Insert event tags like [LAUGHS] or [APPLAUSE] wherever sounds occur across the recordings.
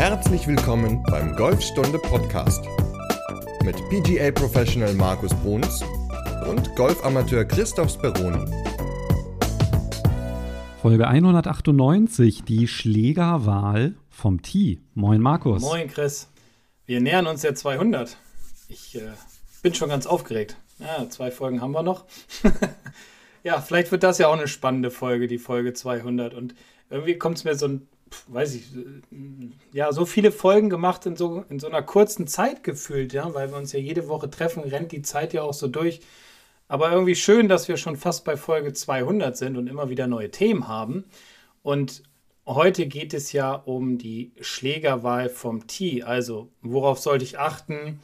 Herzlich willkommen beim Golfstunde Podcast mit PGA Professional Markus Bruns und Golfamateur Christoph Speroni. Folge 198, die Schlägerwahl vom Tee. Moin Markus. Moin Chris. Wir nähern uns der 200. Ich äh, bin schon ganz aufgeregt. Ja, zwei Folgen haben wir noch. [LAUGHS] ja, vielleicht wird das ja auch eine spannende Folge, die Folge 200. Und irgendwie kommt es mir so ein, weiß ich, ja, so viele Folgen gemacht in so, in so einer kurzen Zeit gefühlt, ja, weil wir uns ja jede Woche treffen, rennt die Zeit ja auch so durch. Aber irgendwie schön, dass wir schon fast bei Folge 200 sind und immer wieder neue Themen haben. Und heute geht es ja um die Schlägerwahl vom Tee. Also, worauf sollte ich achten?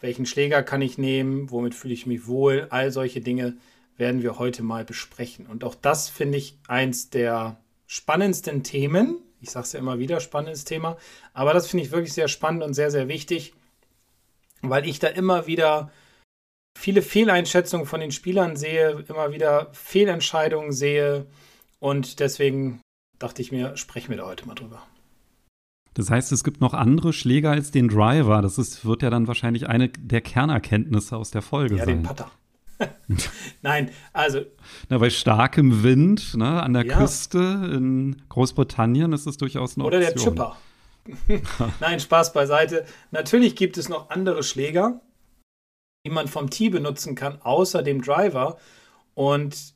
Welchen Schläger kann ich nehmen? Womit fühle ich mich wohl? All solche Dinge werden wir heute mal besprechen. Und auch das finde ich eins der spannendsten Themen. Ich sage es ja immer wieder, spannendes Thema. Aber das finde ich wirklich sehr spannend und sehr, sehr wichtig, weil ich da immer wieder viele Fehleinschätzungen von den Spielern sehe, immer wieder Fehlentscheidungen sehe. Und deswegen dachte ich mir, sprechen wir da heute mal drüber. Das heißt, es gibt noch andere Schläger als den Driver. Das ist, wird ja dann wahrscheinlich eine der Kernerkenntnisse aus der Folge ja, sein. Ja, den Putter. [LAUGHS] Nein, also. Na, bei starkem Wind ne, an der ja. Küste in Großbritannien ist es durchaus eine Oder Option. der Chipper. [LAUGHS] Nein, Spaß beiseite. Natürlich gibt es noch andere Schläger, die man vom Tee benutzen kann, außer dem Driver. Und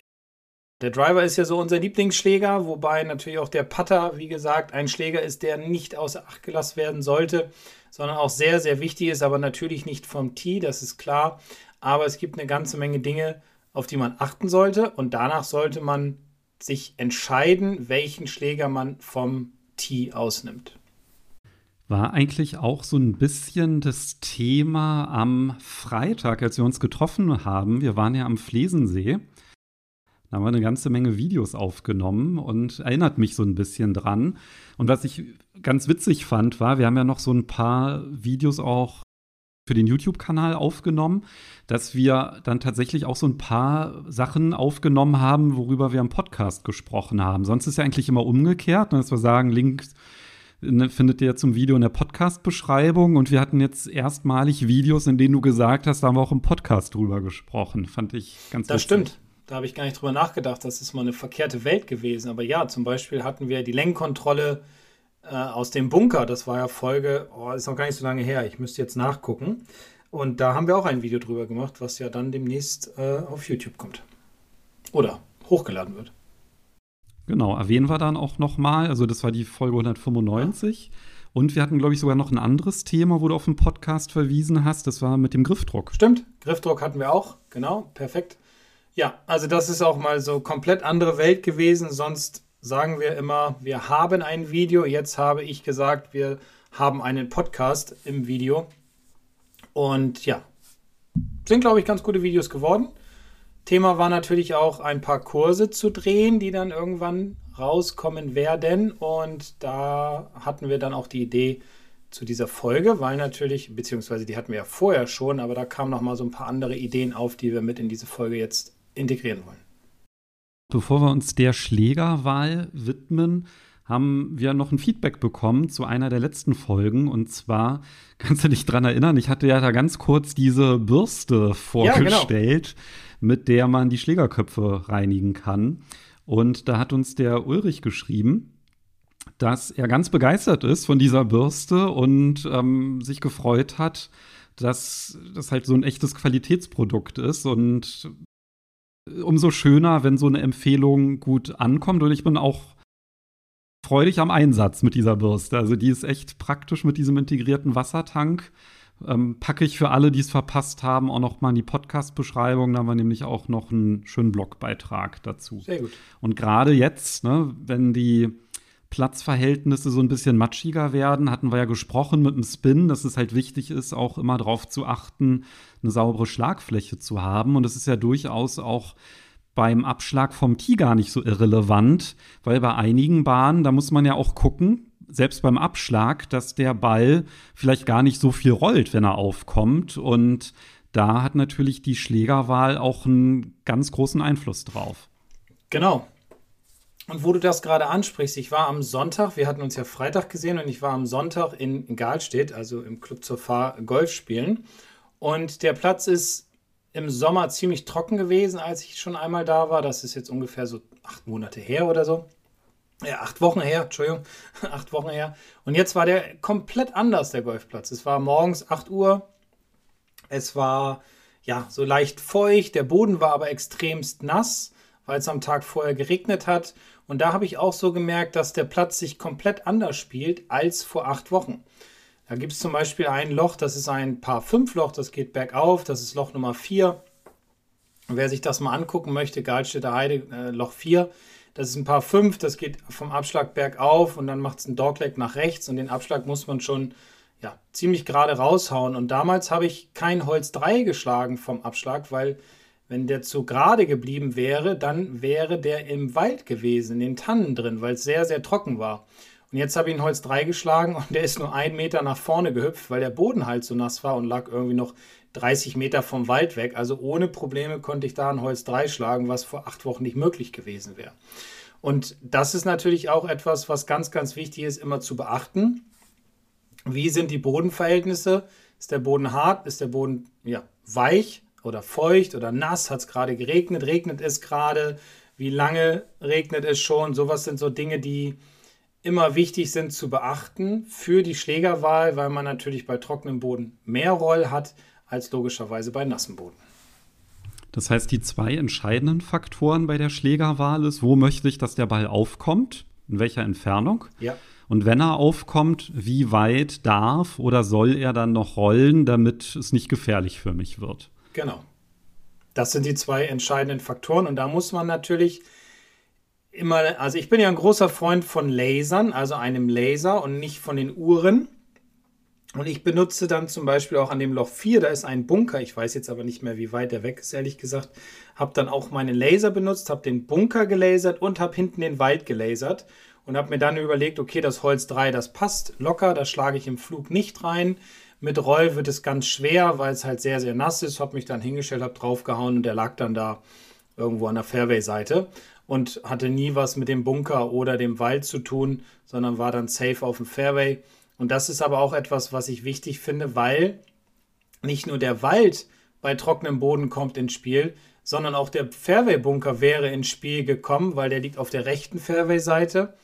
der Driver ist ja so unser Lieblingsschläger, wobei natürlich auch der Putter, wie gesagt, ein Schläger ist, der nicht außer Acht gelassen werden sollte, sondern auch sehr, sehr wichtig ist, aber natürlich nicht vom Tee, das ist klar. Aber es gibt eine ganze Menge Dinge, auf die man achten sollte und danach sollte man sich entscheiden, welchen Schläger man vom Tee ausnimmt. War eigentlich auch so ein bisschen das Thema am Freitag, als wir uns getroffen haben. Wir waren ja am Flesensee. Da haben wir eine ganze Menge Videos aufgenommen und erinnert mich so ein bisschen dran. Und was ich ganz witzig fand, war, wir haben ja noch so ein paar Videos auch für den YouTube-Kanal aufgenommen, dass wir dann tatsächlich auch so ein paar Sachen aufgenommen haben, worüber wir im Podcast gesprochen haben. Sonst ist ja eigentlich immer umgekehrt, ne, dass wir sagen, Link ne, findet ihr zum Video in der Podcast-Beschreibung und wir hatten jetzt erstmalig Videos, in denen du gesagt hast, da haben wir auch im Podcast drüber gesprochen. Fand ich ganz Das witzig. stimmt. Da habe ich gar nicht drüber nachgedacht. Das ist mal eine verkehrte Welt gewesen. Aber ja, zum Beispiel hatten wir die Lenkkontrolle äh, aus dem Bunker. Das war ja Folge, oh, ist noch gar nicht so lange her. Ich müsste jetzt nachgucken. Und da haben wir auch ein Video drüber gemacht, was ja dann demnächst äh, auf YouTube kommt. Oder hochgeladen wird. Genau, erwähnen wir dann auch nochmal. Also, das war die Folge 195. Ja. Und wir hatten, glaube ich, sogar noch ein anderes Thema, wo du auf den Podcast verwiesen hast. Das war mit dem Griffdruck. Stimmt, Griffdruck hatten wir auch. Genau, perfekt. Ja, also das ist auch mal so komplett andere Welt gewesen. Sonst sagen wir immer, wir haben ein Video. Jetzt habe ich gesagt, wir haben einen Podcast im Video. Und ja, sind, glaube ich, ganz gute Videos geworden. Thema war natürlich auch ein paar Kurse zu drehen, die dann irgendwann rauskommen werden. Und da hatten wir dann auch die Idee zu dieser Folge, weil natürlich, beziehungsweise die hatten wir ja vorher schon, aber da kamen noch mal so ein paar andere Ideen auf, die wir mit in diese Folge jetzt integrieren wollen. Bevor wir uns der Schlägerwahl widmen, haben wir noch ein Feedback bekommen zu einer der letzten Folgen. Und zwar, [LAUGHS] kannst du dich daran erinnern, ich hatte ja da ganz kurz diese Bürste vorgestellt, ja, genau. mit der man die Schlägerköpfe reinigen kann. Und da hat uns der Ulrich geschrieben, dass er ganz begeistert ist von dieser Bürste und ähm, sich gefreut hat, dass das halt so ein echtes Qualitätsprodukt ist und umso schöner, wenn so eine Empfehlung gut ankommt. Und ich bin auch freudig am Einsatz mit dieser Bürste. Also die ist echt praktisch mit diesem integrierten Wassertank. Ähm, packe ich für alle, die es verpasst haben, auch noch mal in die Podcast-Beschreibung. Da haben wir nämlich auch noch einen schönen Blogbeitrag dazu. Sehr gut. Und gerade jetzt, ne, wenn die Platzverhältnisse so ein bisschen matschiger werden, hatten wir ja gesprochen mit dem Spin, dass es halt wichtig ist, auch immer darauf zu achten, eine saubere Schlagfläche zu haben. Und es ist ja durchaus auch beim Abschlag vom Tee gar nicht so irrelevant, weil bei einigen Bahnen, da muss man ja auch gucken, selbst beim Abschlag, dass der Ball vielleicht gar nicht so viel rollt, wenn er aufkommt. Und da hat natürlich die Schlägerwahl auch einen ganz großen Einfluss drauf. Genau. Und wo du das gerade ansprichst, ich war am Sonntag, wir hatten uns ja Freitag gesehen und ich war am Sonntag in Galstedt, also im Club zur Fahr Golf spielen. Und der Platz ist im Sommer ziemlich trocken gewesen, als ich schon einmal da war. Das ist jetzt ungefähr so acht Monate her oder so. Ja, acht Wochen her, Entschuldigung, [LAUGHS] acht Wochen her. Und jetzt war der komplett anders, der Golfplatz. Es war morgens 8 Uhr. Es war ja so leicht feucht. Der Boden war aber extremst nass, weil es am Tag vorher geregnet hat. Und da habe ich auch so gemerkt, dass der Platz sich komplett anders spielt als vor acht Wochen. Da gibt es zum Beispiel ein Loch, das ist ein Paar 5 Loch, das geht bergauf, das ist Loch Nummer 4. Wer sich das mal angucken möchte, Galtstädter Heide, äh, Loch 4, das ist ein Paar 5, das geht vom Abschlag bergauf und dann macht es einen Dogleg nach rechts und den Abschlag muss man schon ja, ziemlich gerade raushauen. Und damals habe ich kein Holz 3 geschlagen vom Abschlag, weil wenn der zu gerade geblieben wäre, dann wäre der im Wald gewesen, in den Tannen drin, weil es sehr, sehr trocken war. Und jetzt habe ich ihn Holz 3 geschlagen und der ist nur einen Meter nach vorne gehüpft, weil der Boden halt so nass war und lag irgendwie noch 30 Meter vom Wald weg. Also ohne Probleme konnte ich da ein Holz 3 schlagen, was vor acht Wochen nicht möglich gewesen wäre. Und das ist natürlich auch etwas, was ganz, ganz wichtig ist, immer zu beachten. Wie sind die Bodenverhältnisse? Ist der Boden hart? Ist der Boden ja, weich? Oder feucht oder nass, hat es gerade geregnet, regnet es gerade, wie lange regnet es schon, sowas sind so Dinge, die immer wichtig sind zu beachten für die Schlägerwahl, weil man natürlich bei trockenem Boden mehr Roll hat als logischerweise bei nassem Boden. Das heißt, die zwei entscheidenden Faktoren bei der Schlägerwahl ist, wo möchte ich, dass der Ball aufkommt, in welcher Entfernung. Ja. Und wenn er aufkommt, wie weit darf oder soll er dann noch rollen, damit es nicht gefährlich für mich wird? Genau. Das sind die zwei entscheidenden Faktoren. Und da muss man natürlich immer, also ich bin ja ein großer Freund von Lasern, also einem Laser und nicht von den Uhren. Und ich benutze dann zum Beispiel auch an dem Loch 4, da ist ein Bunker, ich weiß jetzt aber nicht mehr, wie weit der weg ist, ehrlich gesagt, habe dann auch meinen Laser benutzt, habe den Bunker gelasert und habe hinten den Wald gelasert und habe mir dann überlegt, okay, das Holz 3, das passt locker, da schlage ich im Flug nicht rein. Mit Roll wird es ganz schwer, weil es halt sehr, sehr nass ist. Habe mich dann hingestellt, habe draufgehauen und der lag dann da irgendwo an der Fairway-Seite und hatte nie was mit dem Bunker oder dem Wald zu tun, sondern war dann safe auf dem Fairway. Und das ist aber auch etwas, was ich wichtig finde, weil nicht nur der Wald bei trockenem Boden kommt ins Spiel, sondern auch der Fairway-Bunker wäre ins Spiel gekommen, weil der liegt auf der rechten Fairway-Seite.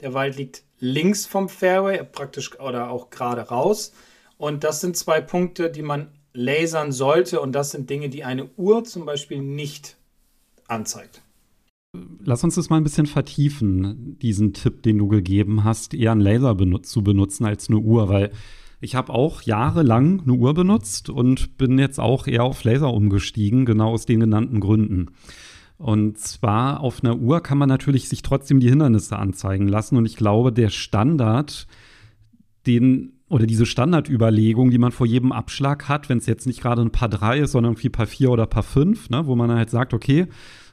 Der Wald liegt links vom Fairway, praktisch oder auch gerade raus. Und das sind zwei Punkte, die man lasern sollte. Und das sind Dinge, die eine Uhr zum Beispiel nicht anzeigt. Lass uns das mal ein bisschen vertiefen, diesen Tipp, den du gegeben hast, eher einen Laser benut zu benutzen als eine Uhr, weil ich habe auch jahrelang eine Uhr benutzt und bin jetzt auch eher auf Laser umgestiegen, genau aus den genannten Gründen. Und zwar auf einer Uhr kann man natürlich sich trotzdem die Hindernisse anzeigen lassen. Und ich glaube, der Standard, den oder diese Standardüberlegung, die man vor jedem Abschlag hat, wenn es jetzt nicht gerade ein Paar 3 ist, sondern irgendwie Paar 4 oder Paar 5, ne, wo man halt sagt, okay,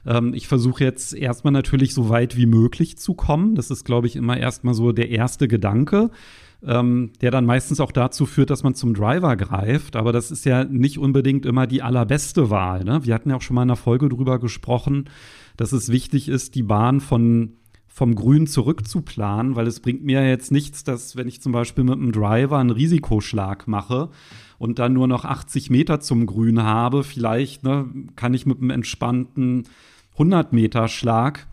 ähm, ich versuche jetzt erstmal natürlich so weit wie möglich zu kommen. Das ist, glaube ich, immer erstmal so der erste Gedanke. Ähm, der dann meistens auch dazu führt, dass man zum Driver greift. Aber das ist ja nicht unbedingt immer die allerbeste Wahl. Ne? Wir hatten ja auch schon mal in einer Folge drüber gesprochen, dass es wichtig ist, die Bahn von vom Grün zurückzuplanen, weil es bringt mir jetzt nichts, dass wenn ich zum Beispiel mit einem Driver einen Risikoschlag mache und dann nur noch 80 Meter zum Grün habe, vielleicht ne, kann ich mit einem entspannten 100 Meter Schlag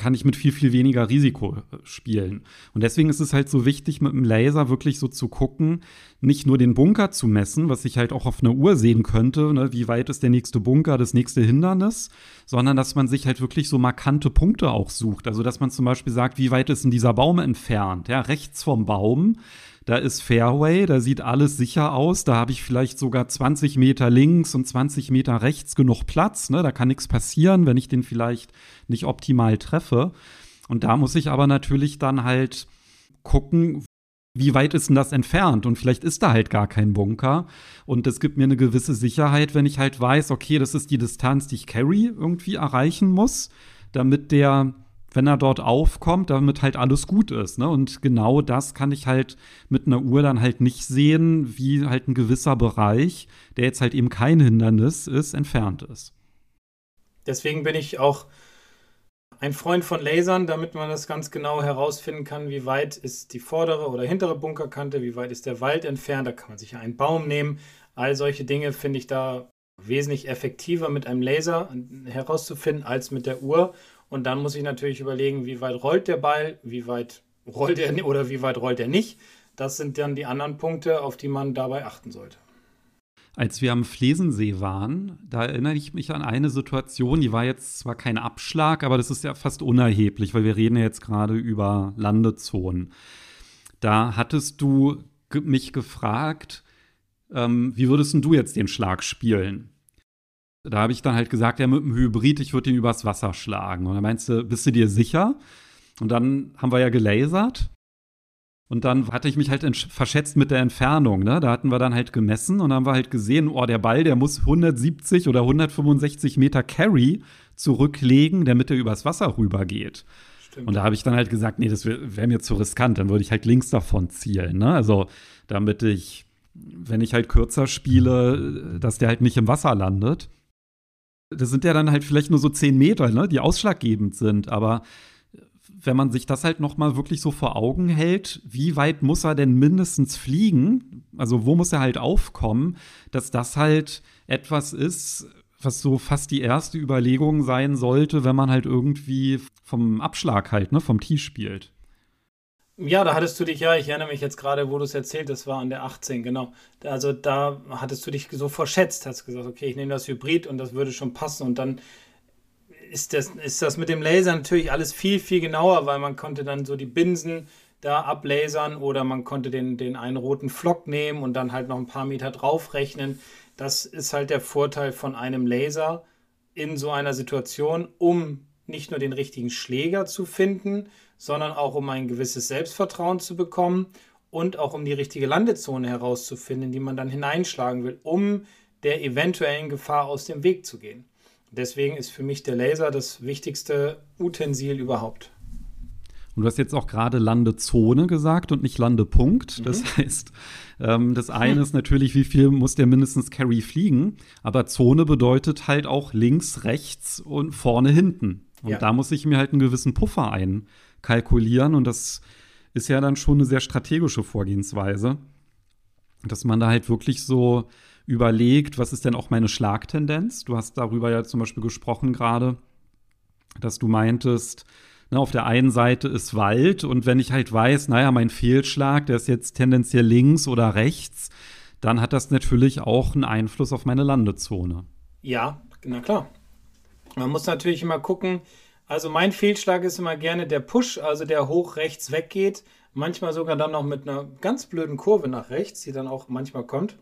kann ich mit viel, viel weniger Risiko äh, spielen. Und deswegen ist es halt so wichtig, mit dem Laser wirklich so zu gucken, nicht nur den Bunker zu messen, was ich halt auch auf einer Uhr sehen könnte, ne, wie weit ist der nächste Bunker, das nächste Hindernis, sondern dass man sich halt wirklich so markante Punkte auch sucht. Also, dass man zum Beispiel sagt, wie weit ist denn dieser Baum entfernt? Ja, rechts vom Baum da ist Fairway, da sieht alles sicher aus. Da habe ich vielleicht sogar 20 Meter links und 20 Meter rechts genug Platz. Ne? Da kann nichts passieren, wenn ich den vielleicht nicht optimal treffe. Und da muss ich aber natürlich dann halt gucken, wie weit ist denn das entfernt? Und vielleicht ist da halt gar kein Bunker. Und das gibt mir eine gewisse Sicherheit, wenn ich halt weiß, okay, das ist die Distanz, die ich Carry irgendwie erreichen muss, damit der wenn er dort aufkommt, damit halt alles gut ist. Ne? Und genau das kann ich halt mit einer Uhr dann halt nicht sehen, wie halt ein gewisser Bereich, der jetzt halt eben kein Hindernis ist, entfernt ist. Deswegen bin ich auch ein Freund von Lasern, damit man das ganz genau herausfinden kann, wie weit ist die vordere oder hintere Bunkerkante, wie weit ist der Wald entfernt. Da kann man sich einen Baum nehmen. All solche Dinge finde ich da wesentlich effektiver mit einem Laser herauszufinden als mit der Uhr. Und dann muss ich natürlich überlegen, wie weit rollt der Ball, wie weit rollt er oder wie weit rollt er nicht. Das sind dann die anderen Punkte, auf die man dabei achten sollte. Als wir am Flesensee waren, da erinnere ich mich an eine Situation, die war jetzt zwar kein Abschlag, aber das ist ja fast unerheblich, weil wir reden ja jetzt gerade über Landezonen. Da hattest du mich gefragt, ähm, wie würdest du jetzt den Schlag spielen? Da habe ich dann halt gesagt, ja, mit dem Hybrid, ich würde ihn übers Wasser schlagen. Und dann meinst du, bist du dir sicher? Und dann haben wir ja gelasert. Und dann hatte ich mich halt verschätzt mit der Entfernung. Ne? Da hatten wir dann halt gemessen und haben wir halt gesehen, oh, der Ball, der muss 170 oder 165 Meter Carry zurücklegen, damit er übers Wasser rübergeht. Stimmt. Und da habe ich dann halt gesagt, nee, das wäre wär mir zu riskant. Dann würde ich halt links davon zielen. Ne? Also, damit ich, wenn ich halt kürzer spiele, dass der halt nicht im Wasser landet. Das sind ja dann halt vielleicht nur so 10 Meter, ne, die ausschlaggebend sind. Aber wenn man sich das halt noch mal wirklich so vor Augen hält, wie weit muss er denn mindestens fliegen? Also wo muss er halt aufkommen, dass das halt etwas ist, was so fast die erste Überlegung sein sollte, wenn man halt irgendwie vom Abschlag halt, ne, vom Tee spielt. Ja, da hattest du dich, ja, ich erinnere mich jetzt gerade, wo du es erzählt, das war an der 18, genau. Also da hattest du dich so verschätzt, hast gesagt, okay, ich nehme das Hybrid und das würde schon passen und dann ist das, ist das mit dem Laser natürlich alles viel, viel genauer, weil man konnte dann so die Binsen da ablasern oder man konnte den, den einen roten Flock nehmen und dann halt noch ein paar Meter draufrechnen. Das ist halt der Vorteil von einem Laser in so einer Situation, um nicht nur den richtigen Schläger zu finden, sondern auch um ein gewisses Selbstvertrauen zu bekommen und auch um die richtige Landezone herauszufinden, die man dann hineinschlagen will, um der eventuellen Gefahr aus dem Weg zu gehen. Deswegen ist für mich der Laser das wichtigste Utensil überhaupt. Und du hast jetzt auch gerade Landezone gesagt und nicht Landepunkt. Mhm. Das heißt, ähm, das eine ist natürlich, wie viel muss der mindestens Carry fliegen. Aber Zone bedeutet halt auch links, rechts und vorne, hinten. Und ja. da muss ich mir halt einen gewissen Puffer einkalkulieren. Und das ist ja dann schon eine sehr strategische Vorgehensweise, dass man da halt wirklich so überlegt, was ist denn auch meine Schlagtendenz? Du hast darüber ja zum Beispiel gesprochen gerade, dass du meintest, ne, auf der einen Seite ist Wald und wenn ich halt weiß, naja, mein Fehlschlag, der ist jetzt tendenziell links oder rechts, dann hat das natürlich auch einen Einfluss auf meine Landezone. Ja, na klar. Man muss natürlich immer gucken, also mein Fehlschlag ist immer gerne der Push, also der hoch rechts weggeht, manchmal sogar dann noch mit einer ganz blöden Kurve nach rechts, die dann auch manchmal kommt.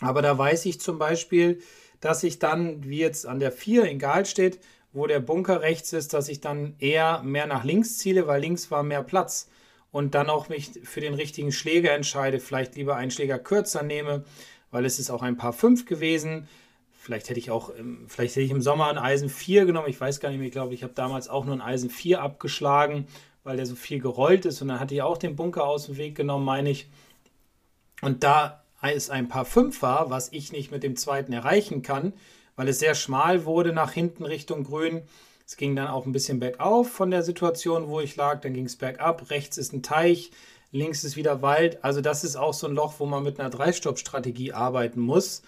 Aber da weiß ich zum Beispiel, dass ich dann, wie jetzt an der 4 in Gal steht, wo der Bunker rechts ist, dass ich dann eher mehr nach links ziele, weil links war mehr Platz. Und dann auch mich für den richtigen Schläger entscheide, vielleicht lieber einen Schläger kürzer nehme, weil es ist auch ein paar 5 gewesen. Vielleicht hätte ich auch, vielleicht hätte ich im Sommer ein Eisen 4 genommen. Ich weiß gar nicht mehr, ich glaube, ich habe damals auch nur ein Eisen 4 abgeschlagen, weil der so viel gerollt ist. Und dann hatte ich auch den Bunker aus dem Weg genommen, meine ich. Und da es ein paar 5 war, was ich nicht mit dem zweiten erreichen kann, weil es sehr schmal wurde nach hinten Richtung Grün. Es ging dann auch ein bisschen bergauf von der Situation, wo ich lag. Dann ging es bergab. Rechts ist ein Teich, links ist wieder Wald. Also das ist auch so ein Loch, wo man mit einer Drei-Stopp-Strategie arbeiten muss.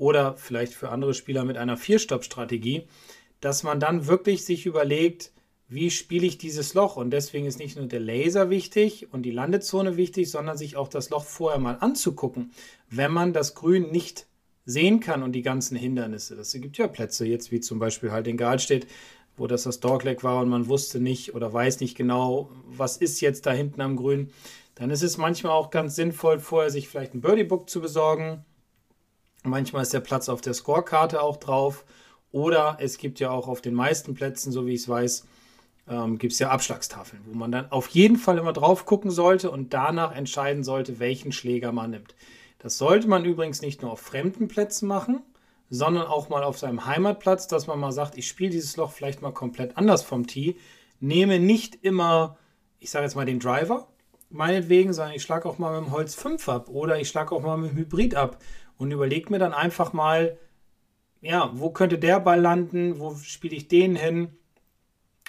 Oder vielleicht für andere Spieler mit einer Vier-Stopp-Strategie. Dass man dann wirklich sich überlegt, wie spiele ich dieses Loch? Und deswegen ist nicht nur der Laser wichtig und die Landezone wichtig, sondern sich auch das Loch vorher mal anzugucken, wenn man das Grün nicht sehen kann und die ganzen Hindernisse. Das gibt ja Plätze, jetzt wie zum Beispiel halt in Galstedt, wo das das Dogleg war und man wusste nicht oder weiß nicht genau, was ist jetzt da hinten am Grün. Dann ist es manchmal auch ganz sinnvoll, vorher sich vielleicht ein Birdie-Book zu besorgen. Manchmal ist der Platz auf der Scorekarte auch drauf. Oder es gibt ja auch auf den meisten Plätzen, so wie ich es weiß, ähm, gibt es ja Abschlagstafeln, wo man dann auf jeden Fall immer drauf gucken sollte und danach entscheiden sollte, welchen Schläger man nimmt. Das sollte man übrigens nicht nur auf fremden Plätzen machen, sondern auch mal auf seinem Heimatplatz, dass man mal sagt, ich spiele dieses Loch vielleicht mal komplett anders vom Tee, nehme nicht immer, ich sage jetzt mal den Driver, meinetwegen, sondern ich schlage auch mal mit dem Holz 5 ab oder ich schlage auch mal mit dem Hybrid ab und überlege mir dann einfach mal, ja, wo könnte der Ball landen, wo spiele ich den hin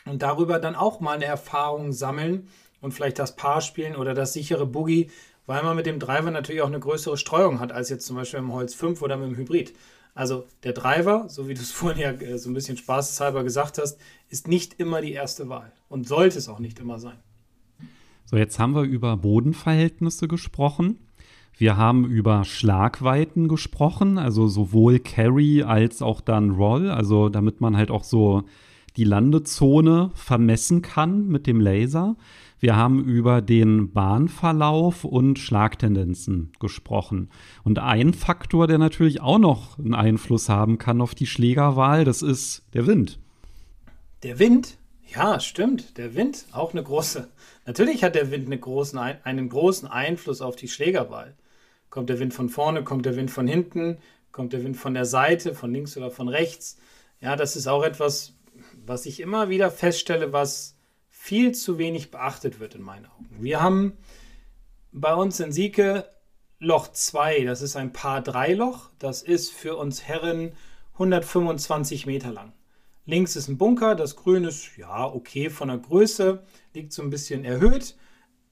und darüber dann auch mal eine Erfahrung sammeln und vielleicht das Paar spielen oder das sichere Boogie, weil man mit dem Driver natürlich auch eine größere Streuung hat als jetzt zum Beispiel im Holz 5 oder mit dem Hybrid. Also der Driver, so wie du es [LAUGHS] vorhin ja äh, so ein bisschen spaßeshalber gesagt hast, ist nicht immer die erste Wahl und sollte es auch nicht immer sein. So, jetzt haben wir über Bodenverhältnisse gesprochen. Wir haben über Schlagweiten gesprochen, also sowohl Carry als auch dann Roll, also damit man halt auch so die Landezone vermessen kann mit dem Laser. Wir haben über den Bahnverlauf und Schlagtendenzen gesprochen. Und ein Faktor, der natürlich auch noch einen Einfluss haben kann auf die Schlägerwahl, das ist der Wind. Der Wind? Ja, stimmt. Der Wind, auch eine große. Natürlich hat der Wind eine großen, einen großen Einfluss auf die Schlägerwahl. Kommt der Wind von vorne, kommt der Wind von hinten, kommt der Wind von der Seite, von links oder von rechts. Ja, das ist auch etwas, was ich immer wieder feststelle, was viel zu wenig beachtet wird in meinen Augen. Wir haben bei uns in Sieke Loch 2, das ist ein Paar 3 Loch, das ist für uns Herren 125 Meter lang. Links ist ein Bunker, das Grün ist ja okay von der Größe, liegt so ein bisschen erhöht.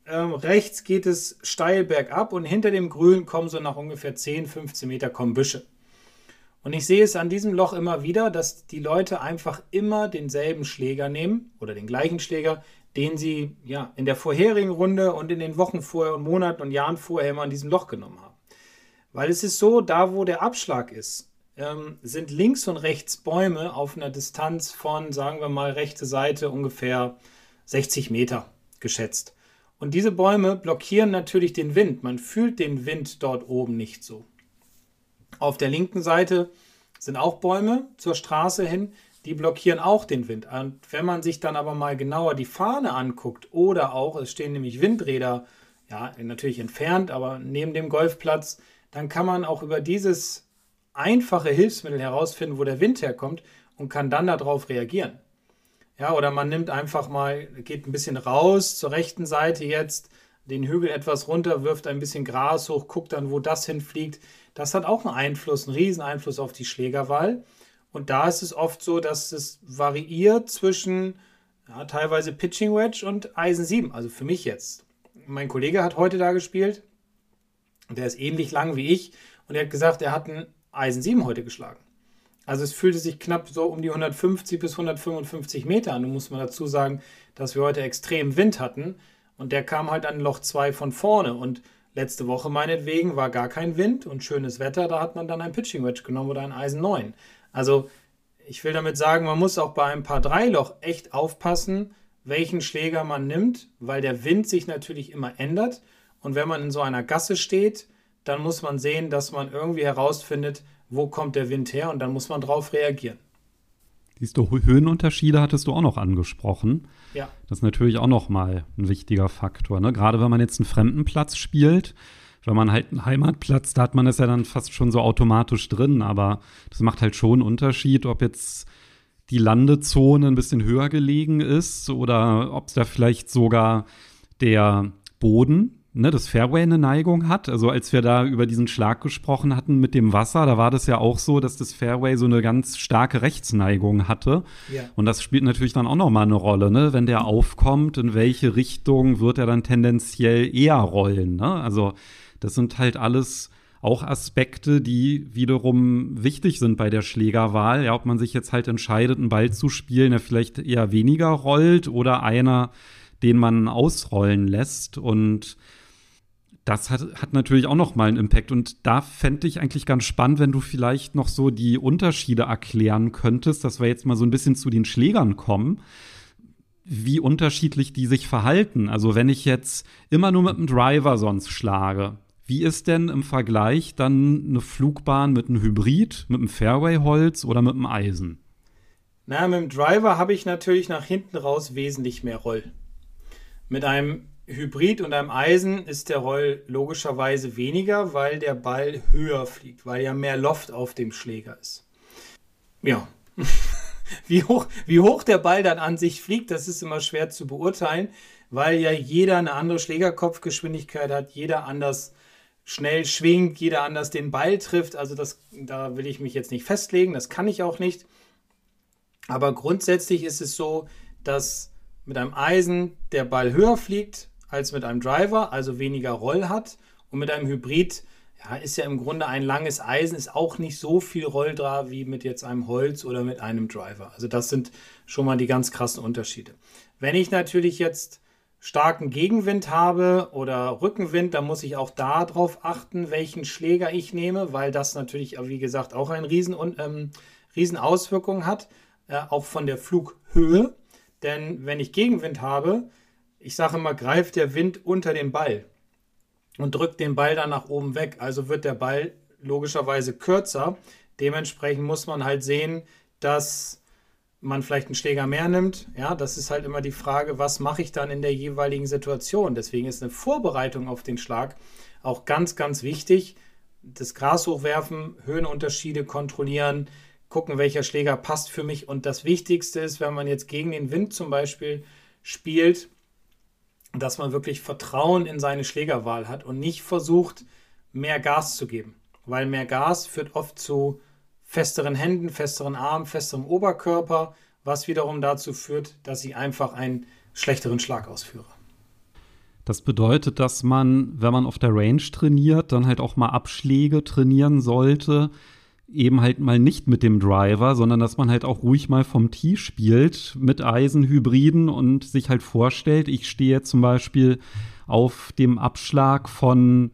Ähm, rechts geht es steil bergab und hinter dem Grün kommen so nach ungefähr 10, 15 Meter kommen Büsche. Und ich sehe es an diesem Loch immer wieder, dass die Leute einfach immer denselben Schläger nehmen oder den gleichen Schläger, den sie ja in der vorherigen Runde und in den Wochen vorher und Monaten und Jahren vorher immer an diesem Loch genommen haben. Weil es ist so, da wo der Abschlag ist, ähm, sind links und rechts Bäume auf einer Distanz von, sagen wir mal, rechte Seite ungefähr 60 Meter geschätzt. Und diese Bäume blockieren natürlich den Wind. Man fühlt den Wind dort oben nicht so. Auf der linken Seite sind auch Bäume zur Straße hin, die blockieren auch den Wind. Und wenn man sich dann aber mal genauer die Fahne anguckt oder auch, es stehen nämlich Windräder, ja, natürlich entfernt, aber neben dem Golfplatz, dann kann man auch über dieses einfache Hilfsmittel herausfinden, wo der Wind herkommt und kann dann darauf reagieren. Ja, oder man nimmt einfach mal, geht ein bisschen raus zur rechten Seite jetzt, den Hügel etwas runter, wirft ein bisschen Gras hoch, guckt dann, wo das hinfliegt. Das hat auch einen Einfluss, einen riesen Einfluss auf die Schlägerwahl. Und da ist es oft so, dass es variiert zwischen ja, teilweise Pitching Wedge und Eisen 7. Also für mich jetzt. Mein Kollege hat heute da gespielt. Der ist ähnlich lang wie ich. Und er hat gesagt, er hat einen Eisen 7 heute geschlagen. Also es fühlte sich knapp so um die 150 bis 155 Meter an. Nun muss man dazu sagen, dass wir heute extrem Wind hatten. Und der kam halt an Loch 2 von vorne. Und Letzte Woche meinetwegen war gar kein Wind und schönes Wetter, da hat man dann ein Pitching Wedge genommen oder ein Eisen 9. Also ich will damit sagen, man muss auch bei ein paar Dreiloch echt aufpassen, welchen Schläger man nimmt, weil der Wind sich natürlich immer ändert. Und wenn man in so einer Gasse steht, dann muss man sehen, dass man irgendwie herausfindet, wo kommt der Wind her und dann muss man darauf reagieren. Siehst du, Höhenunterschiede hattest du auch noch angesprochen. Ja. Das ist natürlich auch noch mal ein wichtiger Faktor. Ne? Gerade wenn man jetzt einen Fremdenplatz spielt, wenn man halt einen Heimatplatz, da hat man es ja dann fast schon so automatisch drin. Aber das macht halt schon einen Unterschied, ob jetzt die Landezone ein bisschen höher gelegen ist oder ob es da vielleicht sogar der Boden ne, das Fairway eine Neigung hat. Also als wir da über diesen Schlag gesprochen hatten mit dem Wasser, da war das ja auch so, dass das Fairway so eine ganz starke Rechtsneigung hatte. Ja. Und das spielt natürlich dann auch noch mal eine Rolle, ne? Wenn der aufkommt, in welche Richtung wird er dann tendenziell eher rollen, ne? Also das sind halt alles auch Aspekte, die wiederum wichtig sind bei der Schlägerwahl. Ja, ob man sich jetzt halt entscheidet, einen Ball zu spielen, der vielleicht eher weniger rollt oder einer, den man ausrollen lässt. Und das hat, hat natürlich auch noch mal einen Impact. Und da fände ich eigentlich ganz spannend, wenn du vielleicht noch so die Unterschiede erklären könntest, dass wir jetzt mal so ein bisschen zu den Schlägern kommen, wie unterschiedlich die sich verhalten. Also wenn ich jetzt immer nur mit einem Driver sonst schlage, wie ist denn im Vergleich dann eine Flugbahn mit einem Hybrid, mit einem Fairway-Holz oder mit einem Eisen? Na, mit dem Driver habe ich natürlich nach hinten raus wesentlich mehr Roll. Mit einem Hybrid und einem Eisen ist der Roll logischerweise weniger, weil der Ball höher fliegt, weil ja mehr Loft auf dem Schläger ist. Ja. [LAUGHS] wie, hoch, wie hoch der Ball dann an sich fliegt, das ist immer schwer zu beurteilen, weil ja jeder eine andere Schlägerkopfgeschwindigkeit hat, jeder anders schnell schwingt, jeder anders den Ball trifft. Also das, da will ich mich jetzt nicht festlegen, das kann ich auch nicht. Aber grundsätzlich ist es so, dass mit einem Eisen der Ball höher fliegt als mit einem Driver, also weniger Roll hat. Und mit einem Hybrid ja, ist ja im Grunde ein langes Eisen, ist auch nicht so viel Roll da wie mit jetzt einem Holz oder mit einem Driver. Also das sind schon mal die ganz krassen Unterschiede. Wenn ich natürlich jetzt starken Gegenwind habe oder Rückenwind, dann muss ich auch darauf achten, welchen Schläger ich nehme, weil das natürlich, wie gesagt, auch eine riesen, ähm, riesen Auswirkung hat, äh, auch von der Flughöhe. Denn wenn ich Gegenwind habe, ich sage immer, greift der Wind unter den Ball und drückt den Ball dann nach oben weg. Also wird der Ball logischerweise kürzer. Dementsprechend muss man halt sehen, dass man vielleicht einen Schläger mehr nimmt. Ja, das ist halt immer die Frage, was mache ich dann in der jeweiligen Situation. Deswegen ist eine Vorbereitung auf den Schlag auch ganz, ganz wichtig. Das Gras hochwerfen, Höhenunterschiede kontrollieren, gucken, welcher Schläger passt für mich. Und das Wichtigste ist, wenn man jetzt gegen den Wind zum Beispiel spielt, dass man wirklich Vertrauen in seine Schlägerwahl hat und nicht versucht, mehr Gas zu geben. Weil mehr Gas führt oft zu festeren Händen, festeren Armen, festerem Oberkörper, was wiederum dazu führt, dass ich einfach einen schlechteren Schlag ausführe. Das bedeutet, dass man, wenn man auf der Range trainiert, dann halt auch mal Abschläge trainieren sollte, eben halt mal nicht mit dem Driver, sondern dass man halt auch ruhig mal vom Tee spielt mit Eisenhybriden und sich halt vorstellt, ich stehe zum Beispiel auf dem Abschlag von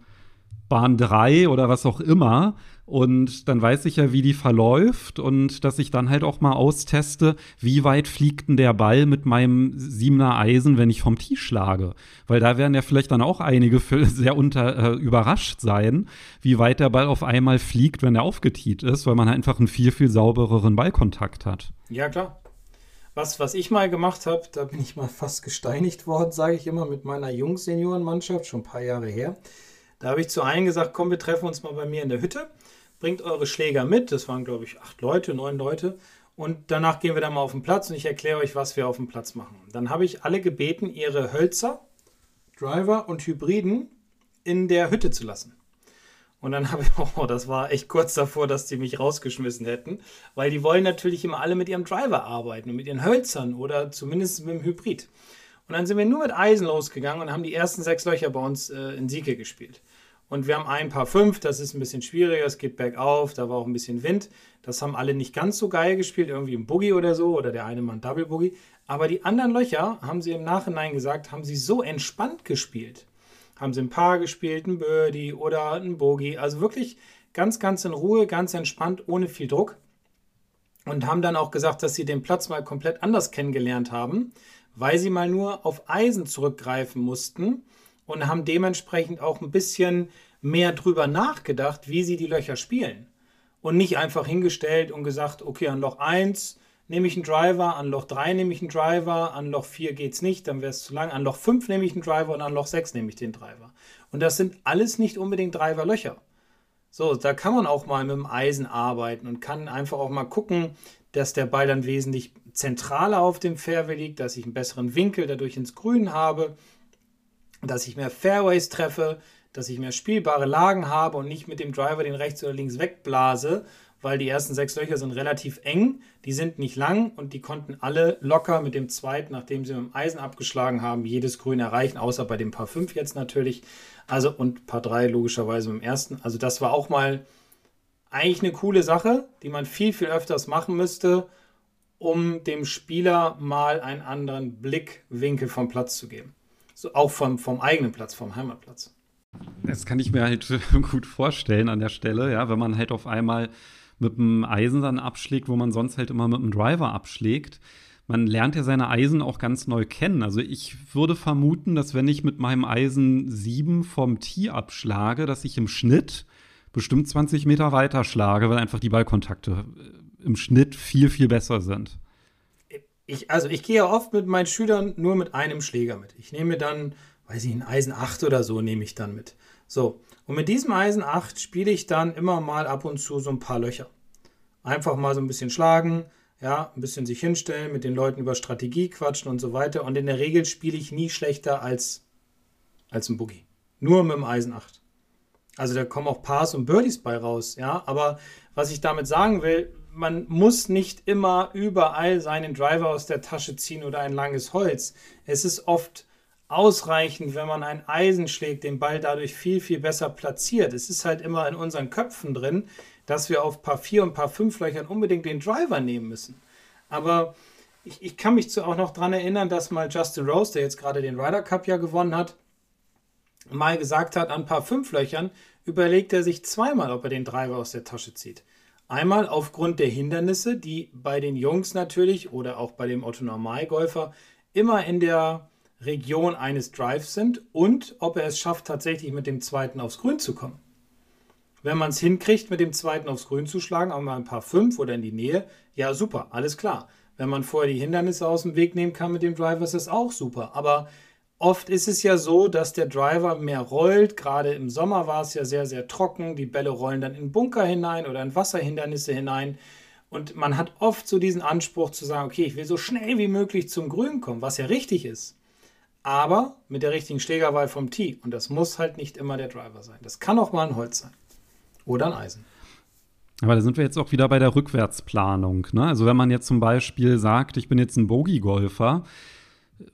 Bahn 3 oder was auch immer und dann weiß ich ja, wie die verläuft und dass ich dann halt auch mal austeste, wie weit fliegt denn der Ball mit meinem siebener Eisen, wenn ich vom Tee schlage. Weil da werden ja vielleicht dann auch einige [LAUGHS] sehr unter, äh, überrascht sein, wie weit der Ball auf einmal fliegt, wenn er aufgetiet ist, weil man halt einfach einen viel, viel saubereren Ballkontakt hat. Ja, klar. Was, was ich mal gemacht habe, da bin ich mal [LAUGHS] fast gesteinigt worden, sage ich immer, mit meiner Jungs-Seniorenmannschaft, schon ein paar Jahre her. Da habe ich zu allen gesagt, komm, wir treffen uns mal bei mir in der Hütte bringt eure Schläger mit. Das waren, glaube ich, acht Leute, neun Leute. Und danach gehen wir dann mal auf den Platz und ich erkläre euch, was wir auf dem Platz machen. Dann habe ich alle gebeten, ihre Hölzer, Driver und Hybriden in der Hütte zu lassen. Und dann habe ich, [LAUGHS] oh, das war echt kurz davor, dass die mich rausgeschmissen hätten, weil die wollen natürlich immer alle mit ihrem Driver arbeiten und mit ihren Hölzern oder zumindest mit dem Hybrid. Und dann sind wir nur mit Eisen losgegangen und haben die ersten sechs Löcher bei uns äh, in Sieke gespielt. Und wir haben ein paar fünf, das ist ein bisschen schwieriger, es geht bergauf, da war auch ein bisschen Wind. Das haben alle nicht ganz so geil gespielt, irgendwie im Boogie oder so, oder der eine Mann Double Boogie. Aber die anderen Löcher, haben sie im Nachhinein gesagt, haben sie so entspannt gespielt. Haben sie ein Paar gespielt, ein Birdie oder ein Boogie. Also wirklich ganz, ganz in Ruhe, ganz entspannt, ohne viel Druck. Und haben dann auch gesagt, dass sie den Platz mal komplett anders kennengelernt haben, weil sie mal nur auf Eisen zurückgreifen mussten und haben dementsprechend auch ein bisschen mehr drüber nachgedacht, wie sie die Löcher spielen. Und nicht einfach hingestellt und gesagt, okay, an Loch 1 nehme ich einen Driver, an Loch 3 nehme ich einen Driver, an Loch 4 geht es nicht, dann wäre es zu lang, an Loch 5 nehme ich einen Driver und an Loch 6 nehme ich den Driver. Und das sind alles nicht unbedingt Driver-Löcher. So, da kann man auch mal mit dem Eisen arbeiten und kann einfach auch mal gucken, dass der Ball dann wesentlich zentraler auf dem Fairway liegt, dass ich einen besseren Winkel dadurch ins Grün habe dass ich mehr Fairways treffe, dass ich mehr spielbare Lagen habe und nicht mit dem Driver den rechts oder links wegblase, weil die ersten sechs Löcher sind relativ eng, die sind nicht lang und die konnten alle locker mit dem zweiten, nachdem sie mit dem Eisen abgeschlagen haben, jedes Grün erreichen, außer bei dem Paar 5 jetzt natürlich. Also und Paar 3 logischerweise mit dem ersten. Also das war auch mal eigentlich eine coole Sache, die man viel, viel öfters machen müsste, um dem Spieler mal einen anderen Blickwinkel vom Platz zu geben. So, auch vom, vom eigenen Platz, vom Heimatplatz. Das kann ich mir halt [LAUGHS] gut vorstellen an der Stelle, ja, wenn man halt auf einmal mit dem Eisen dann abschlägt, wo man sonst halt immer mit dem Driver abschlägt. Man lernt ja seine Eisen auch ganz neu kennen. Also ich würde vermuten, dass wenn ich mit meinem Eisen 7 vom Tee abschlage, dass ich im Schnitt bestimmt 20 Meter weiter schlage, weil einfach die Ballkontakte äh, im Schnitt viel, viel besser sind ich, also ich gehe ja oft mit meinen Schülern nur mit einem Schläger mit. Ich nehme dann, weiß ich, ein Eisen 8 oder so nehme ich dann mit. So, und mit diesem Eisen 8 spiele ich dann immer mal ab und zu so ein paar Löcher. Einfach mal so ein bisschen schlagen, ja, ein bisschen sich hinstellen, mit den Leuten über Strategie quatschen und so weiter. Und in der Regel spiele ich nie schlechter als, als ein Boogie. Nur mit dem Eisen 8. Also da kommen auch Pars und Birdies bei raus, ja. Aber was ich damit sagen will, man muss nicht immer überall seinen Driver aus der Tasche ziehen oder ein langes Holz. Es ist oft ausreichend, wenn man ein Eisen schlägt, den Ball dadurch viel, viel besser platziert. Es ist halt immer in unseren Köpfen drin, dass wir auf Paar 4 und Paar 5 Löchern unbedingt den Driver nehmen müssen. Aber ich, ich kann mich zu auch noch daran erinnern, dass mal Justin Rose, der jetzt gerade den Ryder Cup ja gewonnen hat, mal gesagt hat, an Paar 5 Löchern überlegt er sich zweimal, ob er den Driver aus der Tasche zieht. Einmal aufgrund der Hindernisse, die bei den Jungs natürlich oder auch bei dem Otto Normalgolfer immer in der Region eines Drives sind und ob er es schafft, tatsächlich mit dem zweiten aufs Grün zu kommen. Wenn man es hinkriegt, mit dem zweiten aufs Grün zu schlagen, auch mal ein paar fünf oder in die Nähe, ja super, alles klar. Wenn man vorher die Hindernisse aus dem Weg nehmen kann mit dem Driver, ist das auch super. Aber oft ist es ja so, dass der Driver mehr rollt. Gerade im Sommer war es ja sehr, sehr trocken. Die Bälle rollen dann in Bunker hinein oder in Wasserhindernisse hinein. Und man hat oft so diesen Anspruch zu sagen, okay, ich will so schnell wie möglich zum Grün kommen, was ja richtig ist aber mit der richtigen Schlägerwahl vom Tee. Und das muss halt nicht immer der Driver sein. Das kann auch mal ein Holz sein. Oder ein Eisen. Aber da sind wir jetzt auch wieder bei der Rückwärtsplanung. Ne? Also wenn man jetzt zum Beispiel sagt, ich bin jetzt ein Bogey-Golfer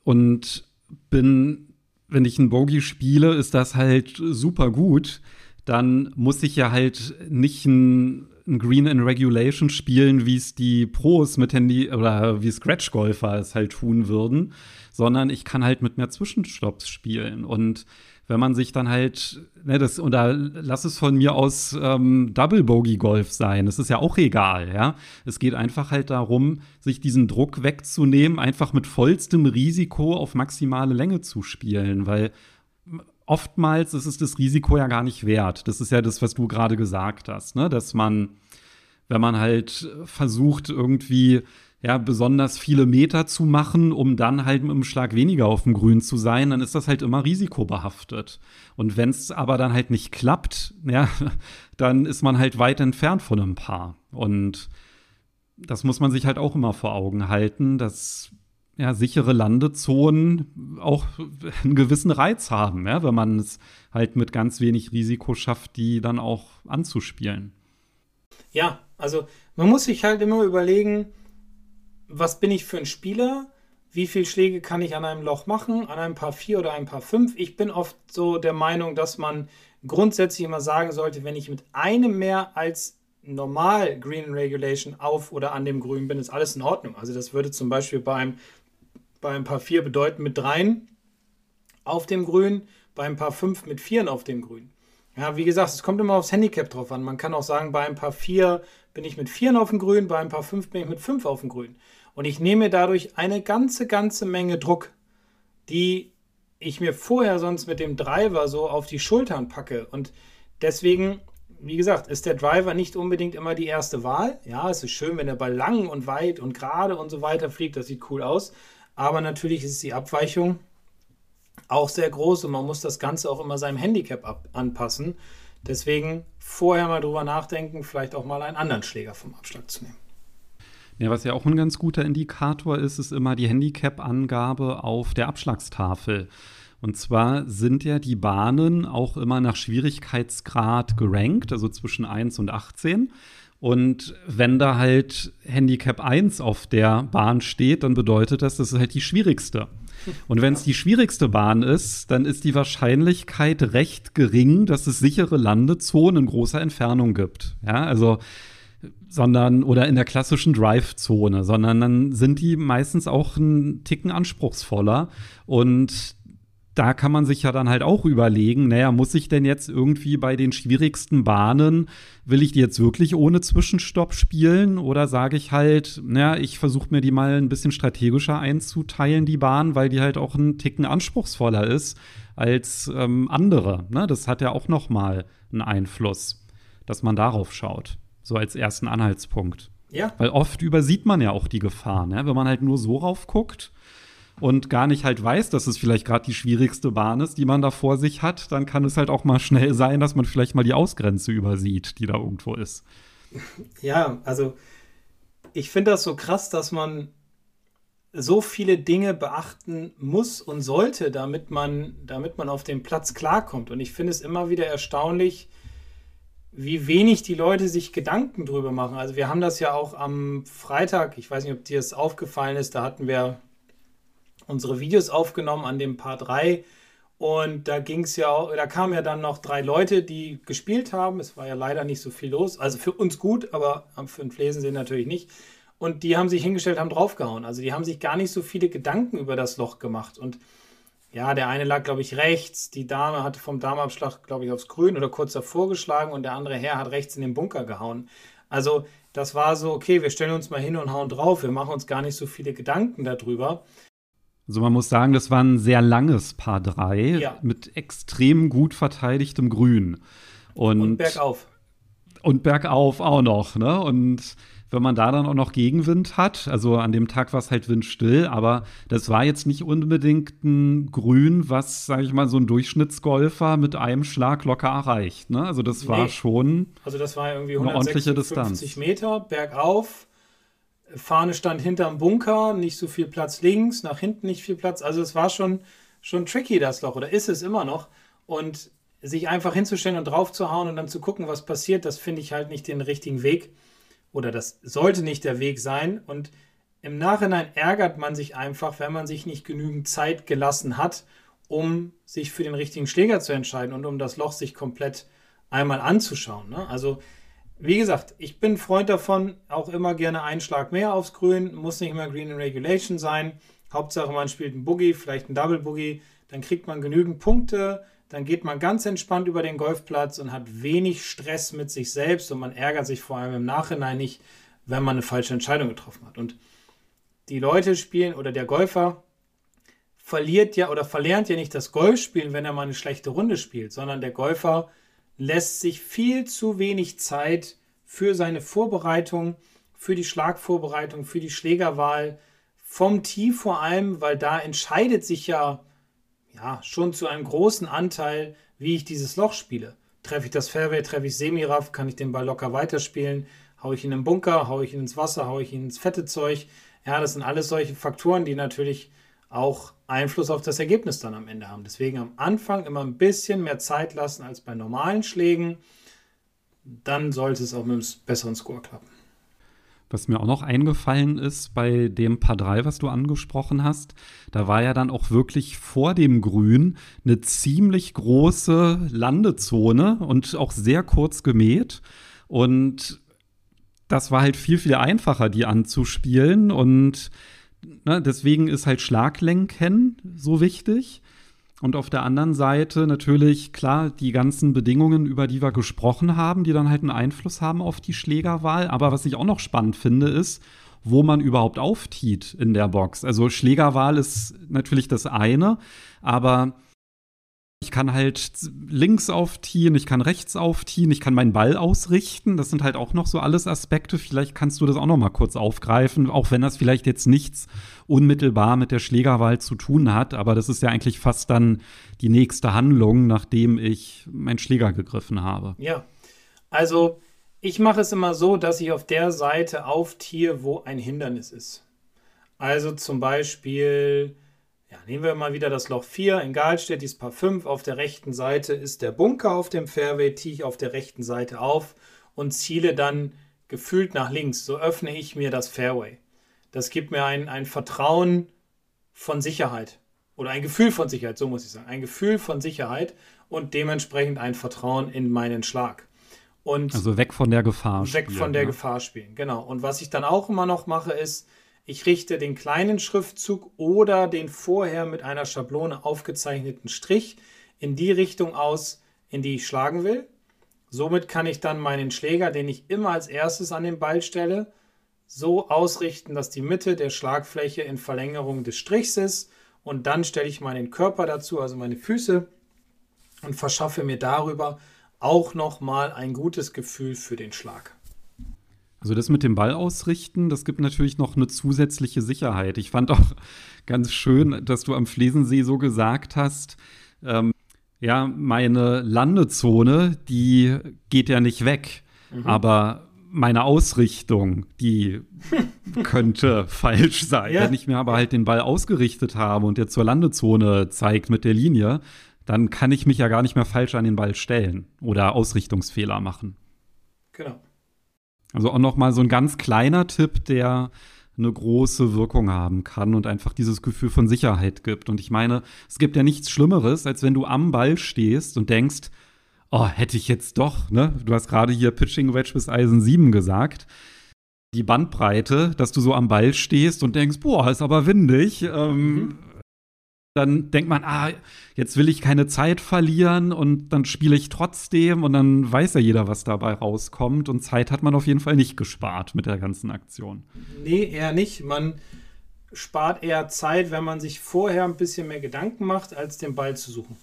und bin, wenn ich ein Bogey spiele, ist das halt super gut, dann muss ich ja halt nicht ein, ein Green in Regulation spielen, wie es die Pros mit Handy oder wie Scratch-Golfer es halt tun würden, sondern ich kann halt mit mehr Zwischenstopps spielen. Und wenn man sich dann halt, ne, das, oder lass es von mir aus ähm, Double Bogey Golf sein, das ist ja auch egal, ja. Es geht einfach halt darum, sich diesen Druck wegzunehmen, einfach mit vollstem Risiko auf maximale Länge zu spielen, weil oftmals ist es das Risiko ja gar nicht wert. Das ist ja das, was du gerade gesagt hast, ne? dass man, wenn man halt versucht, irgendwie ja, besonders viele Meter zu machen, um dann halt mit einem Schlag weniger auf dem Grün zu sein, dann ist das halt immer risikobehaftet. Und wenn es aber dann halt nicht klappt, ja, [LAUGHS] dann ist man halt weit entfernt von einem Paar. Und das muss man sich halt auch immer vor Augen halten, dass ja, sichere Landezonen auch [LAUGHS] einen gewissen Reiz haben, ja, wenn man es halt mit ganz wenig Risiko schafft, die dann auch anzuspielen. Ja, also man muss sich halt immer überlegen, was bin ich für ein Spieler? Wie viele Schläge kann ich an einem Loch machen? An einem Paar 4 oder einem Paar 5? Ich bin oft so der Meinung, dass man grundsätzlich immer sagen sollte, wenn ich mit einem mehr als normal Green Regulation auf oder an dem Grün bin, ist alles in Ordnung. Also das würde zum Beispiel beim, beim Paar 4 bedeuten mit dreien auf dem Grün, beim Paar 5 mit vieren auf dem Grün. Ja, wie gesagt, es kommt immer aufs Handicap drauf an. Man kann auch sagen, bei ein paar 4 bin ich mit 4 auf dem Grün, bei ein paar 5 bin ich mit 5 auf dem Grün. Und ich nehme dadurch eine ganze, ganze Menge Druck, die ich mir vorher sonst mit dem Driver so auf die Schultern packe. Und deswegen, wie gesagt, ist der Driver nicht unbedingt immer die erste Wahl. Ja, es ist schön, wenn der Ball lang und weit und gerade und so weiter fliegt. Das sieht cool aus. Aber natürlich ist die Abweichung auch sehr groß und man muss das Ganze auch immer seinem Handicap anpassen. Deswegen vorher mal drüber nachdenken, vielleicht auch mal einen anderen Schläger vom Abschlag zu nehmen. Ja, was ja auch ein ganz guter Indikator ist, ist immer die Handicap-Angabe auf der Abschlagstafel. Und zwar sind ja die Bahnen auch immer nach Schwierigkeitsgrad gerankt, also zwischen 1 und 18. Und wenn da halt Handicap 1 auf der Bahn steht, dann bedeutet das, das ist halt die schwierigste. Und wenn es die schwierigste Bahn ist, dann ist die Wahrscheinlichkeit recht gering, dass es sichere Landezonen in großer Entfernung gibt. Ja, also sondern oder in der klassischen Drive-Zone, sondern dann sind die meistens auch einen Ticken anspruchsvoller und da kann man sich ja dann halt auch überlegen, naja, muss ich denn jetzt irgendwie bei den schwierigsten Bahnen, will ich die jetzt wirklich ohne Zwischenstopp spielen oder sage ich halt, naja, ich versuche mir die mal ein bisschen strategischer einzuteilen, die Bahn, weil die halt auch einen Ticken anspruchsvoller ist als ähm, andere. Ne? Das hat ja auch noch mal einen Einfluss, dass man darauf schaut so als ersten Anhaltspunkt. Ja. Weil oft übersieht man ja auch die Gefahr, ne? wenn man halt nur so rauf guckt und gar nicht halt weiß, dass es vielleicht gerade die schwierigste Bahn ist, die man da vor sich hat, dann kann es halt auch mal schnell sein, dass man vielleicht mal die Ausgrenze übersieht, die da irgendwo ist. Ja, also ich finde das so krass, dass man so viele Dinge beachten muss und sollte, damit man, damit man auf dem Platz klarkommt. Und ich finde es immer wieder erstaunlich, wie wenig die Leute sich Gedanken drüber machen. Also wir haben das ja auch am Freitag, ich weiß nicht, ob dir das aufgefallen ist, da hatten wir unsere Videos aufgenommen an dem Paar 3 und da ging es ja da kamen ja dann noch drei Leute, die gespielt haben. Es war ja leider nicht so viel los. Also für uns gut, aber für den Flesensee natürlich nicht. Und die haben sich hingestellt, haben draufgehauen. Also die haben sich gar nicht so viele Gedanken über das Loch gemacht. Und ja, der eine lag, glaube ich, rechts. Die Dame hatte vom Damenabschlag, glaube ich, aufs Grün oder kurz davor geschlagen und der andere Herr hat rechts in den Bunker gehauen. Also das war so, okay, wir stellen uns mal hin und hauen drauf. Wir machen uns gar nicht so viele Gedanken darüber. Also man muss sagen, das war ein sehr langes Paar 3 ja. mit extrem gut verteidigtem Grün. Und, und bergauf. Und bergauf auch noch, ne? Und wenn man da dann auch noch Gegenwind hat, also an dem Tag war es halt windstill, aber das war jetzt nicht unbedingt ein Grün, was, sage ich mal, so ein Durchschnittsgolfer mit einem Schlag locker erreicht. Ne? Also das nee. war schon also das war irgendwie 150 Meter bergauf Fahne stand hinterm Bunker, nicht so viel Platz links, nach hinten nicht viel Platz. Also es war schon, schon tricky, das Loch, oder ist es immer noch. Und sich einfach hinzustellen und draufzuhauen und dann zu gucken, was passiert, das finde ich halt nicht den richtigen Weg. Oder das sollte nicht der Weg sein. Und im Nachhinein ärgert man sich einfach, wenn man sich nicht genügend Zeit gelassen hat, um sich für den richtigen Schläger zu entscheiden und um das Loch sich komplett einmal anzuschauen. Ne? Also wie gesagt, ich bin Freund davon, auch immer gerne einen Schlag mehr aufs Grün, muss nicht immer Green in Regulation sein. Hauptsache, man spielt einen Boogie, vielleicht einen Double Boogie, dann kriegt man genügend Punkte, dann geht man ganz entspannt über den Golfplatz und hat wenig Stress mit sich selbst und man ärgert sich vor allem im Nachhinein nicht, wenn man eine falsche Entscheidung getroffen hat. Und die Leute spielen oder der Golfer verliert ja oder verlernt ja nicht das Golfspielen, wenn er mal eine schlechte Runde spielt, sondern der Golfer lässt sich viel zu wenig Zeit für seine Vorbereitung, für die Schlagvorbereitung, für die Schlägerwahl, vom Tee vor allem, weil da entscheidet sich ja, ja schon zu einem großen Anteil, wie ich dieses Loch spiele. Treffe ich das Fairway, treffe ich Semiraff, kann ich den Ball locker weiterspielen, haue ich ihn im Bunker, haue ich ihn ins Wasser, haue ich ihn ins fette Zeug. Ja, das sind alles solche Faktoren, die natürlich auch Einfluss auf das Ergebnis dann am Ende haben. Deswegen am Anfang immer ein bisschen mehr Zeit lassen als bei normalen Schlägen. Dann sollte es auch mit einem besseren Score klappen. Was mir auch noch eingefallen ist bei dem Paar 3, was du angesprochen hast, da war ja dann auch wirklich vor dem Grün eine ziemlich große Landezone und auch sehr kurz gemäht. Und das war halt viel, viel einfacher, die anzuspielen. Und ne, deswegen ist halt Schlaglenken so wichtig. Und auf der anderen Seite natürlich, klar, die ganzen Bedingungen, über die wir gesprochen haben, die dann halt einen Einfluss haben auf die Schlägerwahl. Aber was ich auch noch spannend finde, ist, wo man überhaupt auftiet in der Box. Also Schlägerwahl ist natürlich das eine, aber ich kann halt links aufziehen, ich kann rechts aufziehen, ich kann meinen Ball ausrichten. Das sind halt auch noch so alles Aspekte. Vielleicht kannst du das auch noch mal kurz aufgreifen, auch wenn das vielleicht jetzt nichts unmittelbar mit der Schlägerwahl zu tun hat. Aber das ist ja eigentlich fast dann die nächste Handlung, nachdem ich meinen Schläger gegriffen habe. Ja, also ich mache es immer so, dass ich auf der Seite aufziehe, wo ein Hindernis ist. Also zum Beispiel ja, nehmen wir mal wieder das Loch 4 in Galstedt, dieses Paar 5. Auf der rechten Seite ist der Bunker auf dem Fairway, tiehe ich auf der rechten Seite auf und ziele dann gefühlt nach links. So öffne ich mir das Fairway. Das gibt mir ein, ein Vertrauen von Sicherheit. Oder ein Gefühl von Sicherheit, so muss ich sagen. Ein Gefühl von Sicherheit und dementsprechend ein Vertrauen in meinen Schlag. Und also weg von der Gefahr. Weg spielen, von der ne? Gefahr spielen, genau. Und was ich dann auch immer noch mache, ist, ich richte den kleinen Schriftzug oder den vorher mit einer Schablone aufgezeichneten Strich in die Richtung aus, in die ich schlagen will. Somit kann ich dann meinen Schläger, den ich immer als erstes an den Ball stelle, so ausrichten, dass die Mitte der Schlagfläche in Verlängerung des Strichs ist. Und dann stelle ich meinen Körper dazu, also meine Füße, und verschaffe mir darüber auch nochmal ein gutes Gefühl für den Schlag. Also das mit dem Ball ausrichten, das gibt natürlich noch eine zusätzliche Sicherheit. Ich fand auch [LAUGHS] ganz schön, dass du am Flesensee so gesagt hast, ähm, ja, meine Landezone, die geht ja nicht weg, mhm. aber meine Ausrichtung, die [LAUGHS] könnte falsch sein. Ja. Wenn ich mir aber halt den Ball ausgerichtet habe und der zur Landezone zeigt mit der Linie, dann kann ich mich ja gar nicht mehr falsch an den Ball stellen oder Ausrichtungsfehler machen. Genau. Also auch noch mal so ein ganz kleiner Tipp, der eine große Wirkung haben kann und einfach dieses Gefühl von Sicherheit gibt. Und ich meine, es gibt ja nichts Schlimmeres, als wenn du am Ball stehst und denkst, oh, hätte ich jetzt doch, ne? Du hast gerade hier Pitching Wedge bis Eisen 7 gesagt. Die Bandbreite, dass du so am Ball stehst und denkst, boah, ist aber windig. Ähm, mhm dann denkt man, ah, jetzt will ich keine Zeit verlieren und dann spiele ich trotzdem und dann weiß ja jeder, was dabei rauskommt und Zeit hat man auf jeden Fall nicht gespart mit der ganzen Aktion. Nee, eher nicht. Man spart eher Zeit, wenn man sich vorher ein bisschen mehr Gedanken macht, als den Ball zu suchen.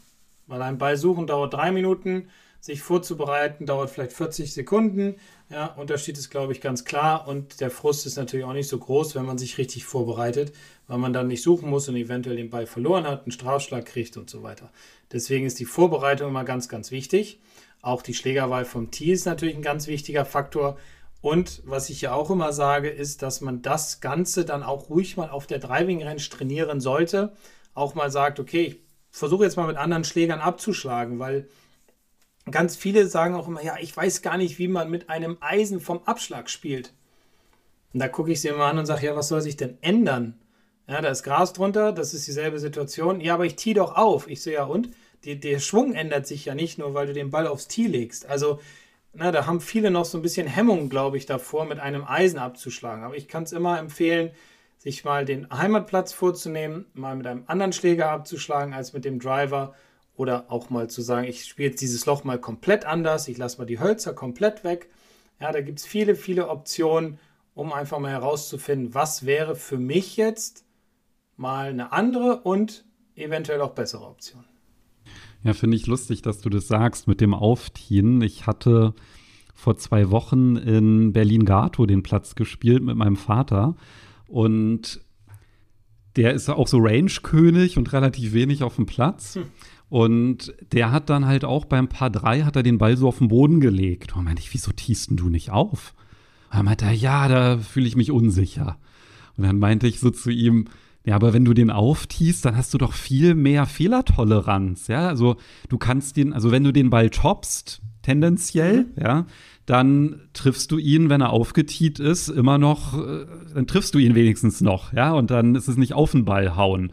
Weil ein Ball suchen dauert drei Minuten, sich vorzubereiten dauert vielleicht 40 Sekunden. Ja, Unterschied ist, glaube ich, ganz klar. Und der Frust ist natürlich auch nicht so groß, wenn man sich richtig vorbereitet, weil man dann nicht suchen muss und eventuell den Ball verloren hat, einen Strafschlag kriegt und so weiter. Deswegen ist die Vorbereitung immer ganz, ganz wichtig. Auch die Schlägerwahl vom Tee ist natürlich ein ganz wichtiger Faktor. Und was ich ja auch immer sage, ist, dass man das Ganze dann auch ruhig mal auf der Driving Range trainieren sollte. Auch mal sagt, okay, ich versuche jetzt mal mit anderen Schlägern abzuschlagen, weil ganz viele sagen auch immer, ja, ich weiß gar nicht, wie man mit einem Eisen vom Abschlag spielt. Und da gucke ich sie immer an und sage, ja, was soll sich denn ändern? Ja, da ist Gras drunter, das ist dieselbe Situation. Ja, aber ich tee doch auf. Ich so, ja, und? Die, der Schwung ändert sich ja nicht nur, weil du den Ball aufs Tee legst. Also, na, da haben viele noch so ein bisschen Hemmung, glaube ich, davor, mit einem Eisen abzuschlagen. Aber ich kann es immer empfehlen, sich mal den Heimatplatz vorzunehmen, mal mit einem anderen Schläger abzuschlagen als mit dem Driver oder auch mal zu sagen, ich spiele jetzt dieses Loch mal komplett anders, ich lasse mal die Hölzer komplett weg. Ja, da gibt es viele, viele Optionen, um einfach mal herauszufinden, was wäre für mich jetzt mal eine andere und eventuell auch bessere Option. Ja, finde ich lustig, dass du das sagst mit dem Auftieren. Ich hatte vor zwei Wochen in Berlin-Gato den Platz gespielt mit meinem Vater und der ist auch so Range-König und relativ wenig auf dem Platz. Hm. Und der hat dann halt auch beim Paar 3 hat er den Ball so auf den Boden gelegt. Und meinte ich, wieso tiest du nicht auf? Und dann meinte er, ja, da fühle ich mich unsicher. Und dann meinte ich so zu ihm, ja, aber wenn du den auftiest, dann hast du doch viel mehr Fehlertoleranz, ja? Also du kannst den, also wenn du den Ball toppst, tendenziell, mhm. ja, dann triffst du ihn, wenn er aufgetiet ist, immer noch, äh, dann triffst du ihn wenigstens noch, ja, und dann ist es nicht auf den Ball hauen.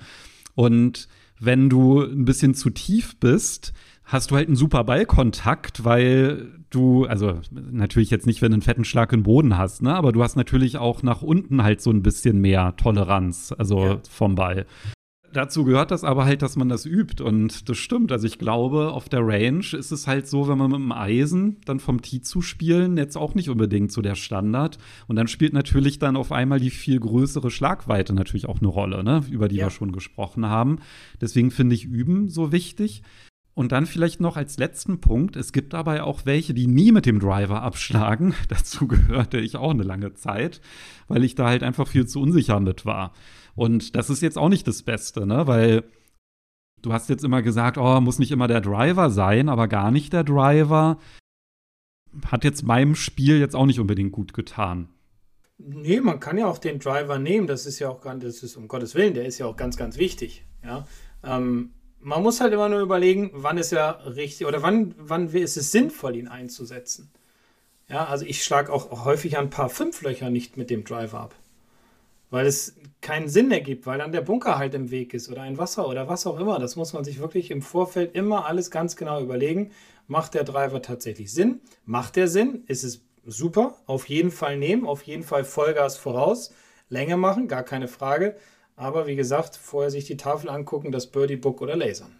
Und wenn du ein bisschen zu tief bist, hast du halt einen super Ballkontakt, weil du, also natürlich jetzt nicht, wenn du einen fetten Schlag im Boden hast, ne, aber du hast natürlich auch nach unten halt so ein bisschen mehr Toleranz, also ja. vom Ball dazu gehört das aber halt, dass man das übt. Und das stimmt. Also ich glaube, auf der Range ist es halt so, wenn man mit dem Eisen dann vom Tee zu spielen, jetzt auch nicht unbedingt so der Standard. Und dann spielt natürlich dann auf einmal die viel größere Schlagweite natürlich auch eine Rolle, ne? über die ja. wir schon gesprochen haben. Deswegen finde ich Üben so wichtig. Und dann vielleicht noch als letzten Punkt, es gibt dabei auch welche, die nie mit dem Driver abschlagen. [LAUGHS] Dazu gehörte ich auch eine lange Zeit, weil ich da halt einfach viel zu unsicher mit war. Und das ist jetzt auch nicht das Beste, ne? Weil du hast jetzt immer gesagt, oh, muss nicht immer der Driver sein, aber gar nicht der Driver hat jetzt meinem Spiel jetzt auch nicht unbedingt gut getan. Nee, man kann ja auch den Driver nehmen, das ist ja auch ganz, das ist um Gottes Willen, der ist ja auch ganz, ganz wichtig. Ja? Ähm, man muss halt immer nur überlegen, wann ist er richtig oder wann, wann ist es sinnvoll, ihn einzusetzen. Ja, also ich schlage auch häufig ein paar Fünflöcher nicht mit dem Driver ab weil es keinen Sinn ergibt, weil dann der Bunker halt im Weg ist oder ein Wasser oder was auch immer. Das muss man sich wirklich im Vorfeld immer alles ganz genau überlegen. Macht der Driver tatsächlich Sinn? Macht der Sinn? Ist es super? Auf jeden Fall nehmen, auf jeden Fall Vollgas voraus. Länge machen, gar keine Frage. Aber wie gesagt, vorher sich die Tafel angucken, das Birdie Book oder lasern.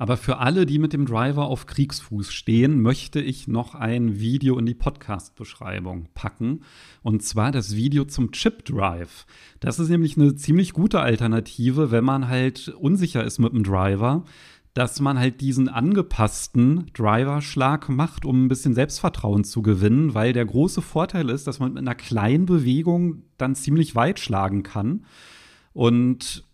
Aber für alle, die mit dem Driver auf Kriegsfuß stehen, möchte ich noch ein Video in die Podcast-Beschreibung packen. Und zwar das Video zum Chip Drive. Das ist nämlich eine ziemlich gute Alternative, wenn man halt unsicher ist mit dem Driver dass man halt diesen angepassten Driver-Schlag macht, um ein bisschen Selbstvertrauen zu gewinnen, weil der große Vorteil ist, dass man mit einer kleinen Bewegung dann ziemlich weit schlagen kann. Und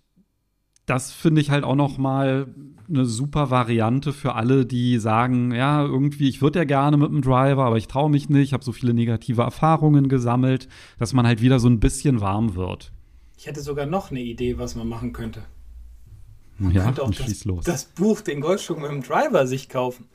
das finde ich halt auch noch mal eine super Variante für alle, die sagen, ja, irgendwie, ich würde ja gerne mit dem Driver, aber ich traue mich nicht, ich habe so viele negative Erfahrungen gesammelt, dass man halt wieder so ein bisschen warm wird. Ich hätte sogar noch eine Idee, was man machen könnte. Man ja, könnte auch das, los. das Buch, den Golfschwung mit dem Driver sich kaufen.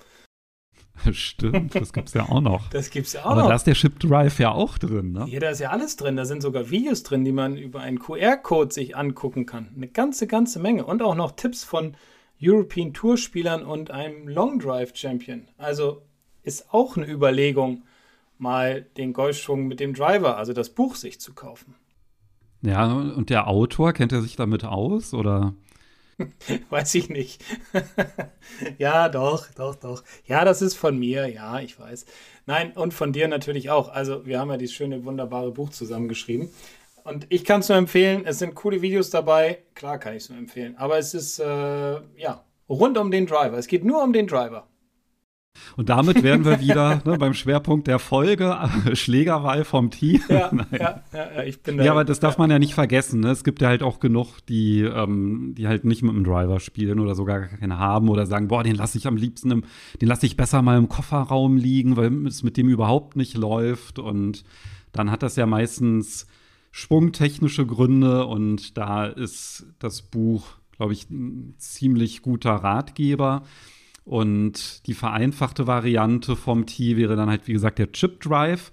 [LAUGHS] Stimmt, das gibt es ja auch noch. Das gibt es ja auch Aber noch. da ist der Chip Drive ja auch drin, ne? Hier, da ist ja alles drin. Da sind sogar Videos drin, die man über einen QR-Code sich angucken kann. Eine ganze, ganze Menge. Und auch noch Tipps von European Tour-Spielern und einem Long Drive Champion. Also ist auch eine Überlegung, mal den Golfschwung mit dem Driver, also das Buch, sich zu kaufen. Ja, und der Autor, kennt er sich damit aus oder? [LAUGHS] Weiß ich nicht. [LAUGHS] ja, doch, doch, doch. Ja, das ist von mir, ja, ich weiß. Nein, und von dir natürlich auch. Also, wir haben ja dieses schöne, wunderbare Buch zusammengeschrieben. Und ich kann es nur empfehlen. Es sind coole Videos dabei. Klar kann ich es nur empfehlen. Aber es ist, äh, ja, rund um den Driver. Es geht nur um den Driver. Und damit wären wir wieder [LAUGHS] ne, beim Schwerpunkt der Folge, Schlägerwahl vom Tee. Ja, [LAUGHS] ja, ja, ja, ich bin da. Ja, aber das darf man ja nicht vergessen. Ne? Es gibt ja halt auch genug, die, ähm, die halt nicht mit dem Driver spielen oder sogar keinen haben oder sagen, boah, den lasse ich am liebsten, im, den lasse ich besser mal im Kofferraum liegen, weil es mit dem überhaupt nicht läuft. Und dann hat das ja meistens schwungtechnische Gründe und da ist das Buch, glaube ich, ein ziemlich guter Ratgeber. Und die vereinfachte Variante vom Tee wäre dann halt, wie gesagt, der Chip Drive.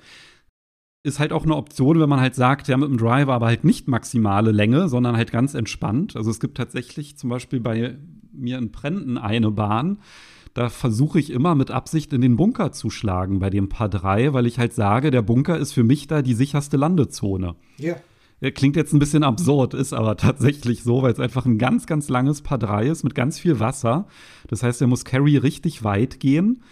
Ist halt auch eine Option, wenn man halt sagt, ja, mit dem Driver aber halt nicht maximale Länge, sondern halt ganz entspannt. Also es gibt tatsächlich zum Beispiel bei mir in Prenten eine Bahn, da versuche ich immer mit Absicht in den Bunker zu schlagen bei dem Paar 3, weil ich halt sage, der Bunker ist für mich da die sicherste Landezone. Ja. Klingt jetzt ein bisschen absurd, ist aber tatsächlich so, weil es einfach ein ganz, ganz langes Paar 3 ist mit ganz viel Wasser. Das heißt, er muss Carry richtig weit gehen.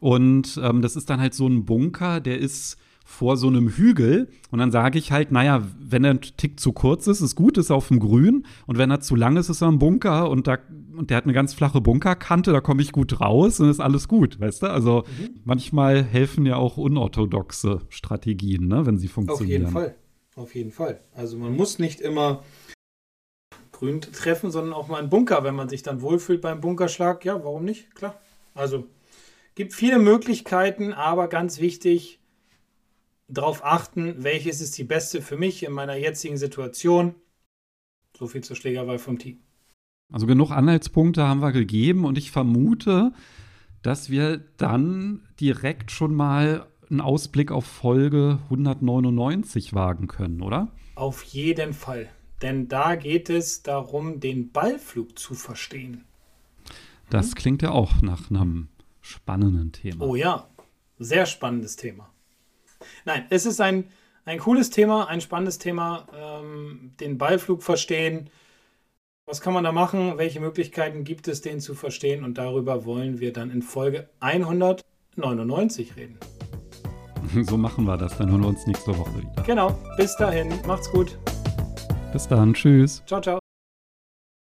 Und ähm, das ist dann halt so ein Bunker, der ist vor so einem Hügel. Und dann sage ich halt, naja, wenn er ein Tick zu kurz ist, ist gut, ist er auf dem Grün. Und wenn er zu lang ist, ist er im Bunker. Und, da, und der hat eine ganz flache Bunkerkante, da komme ich gut raus und ist alles gut, weißt du? Also mhm. manchmal helfen ja auch unorthodoxe Strategien, ne, wenn sie funktionieren. Auf jeden Fall. Auf jeden Fall. Also man muss nicht immer grün treffen, sondern auch mal einen Bunker, wenn man sich dann wohlfühlt beim Bunkerschlag. Ja, warum nicht? Klar. Also gibt viele Möglichkeiten, aber ganz wichtig, darauf achten, welches ist die beste für mich in meiner jetzigen Situation. So viel zur Schlägerwahl vom Team. Also genug Anhaltspunkte haben wir gegeben und ich vermute, dass wir dann direkt schon mal einen Ausblick auf Folge 199 wagen können, oder? Auf jeden Fall. Denn da geht es darum, den Ballflug zu verstehen. Das klingt ja auch nach einem spannenden Thema. Oh ja, sehr spannendes Thema. Nein, es ist ein, ein cooles Thema, ein spannendes Thema. Ähm, den Ballflug verstehen. Was kann man da machen? Welche Möglichkeiten gibt es, den zu verstehen? Und darüber wollen wir dann in Folge 199 reden. [LAUGHS] So machen wir das. Dann hören wir uns nächste Woche wieder. Genau. Bis dahin. Macht's gut. Bis dann. Tschüss. Ciao, ciao.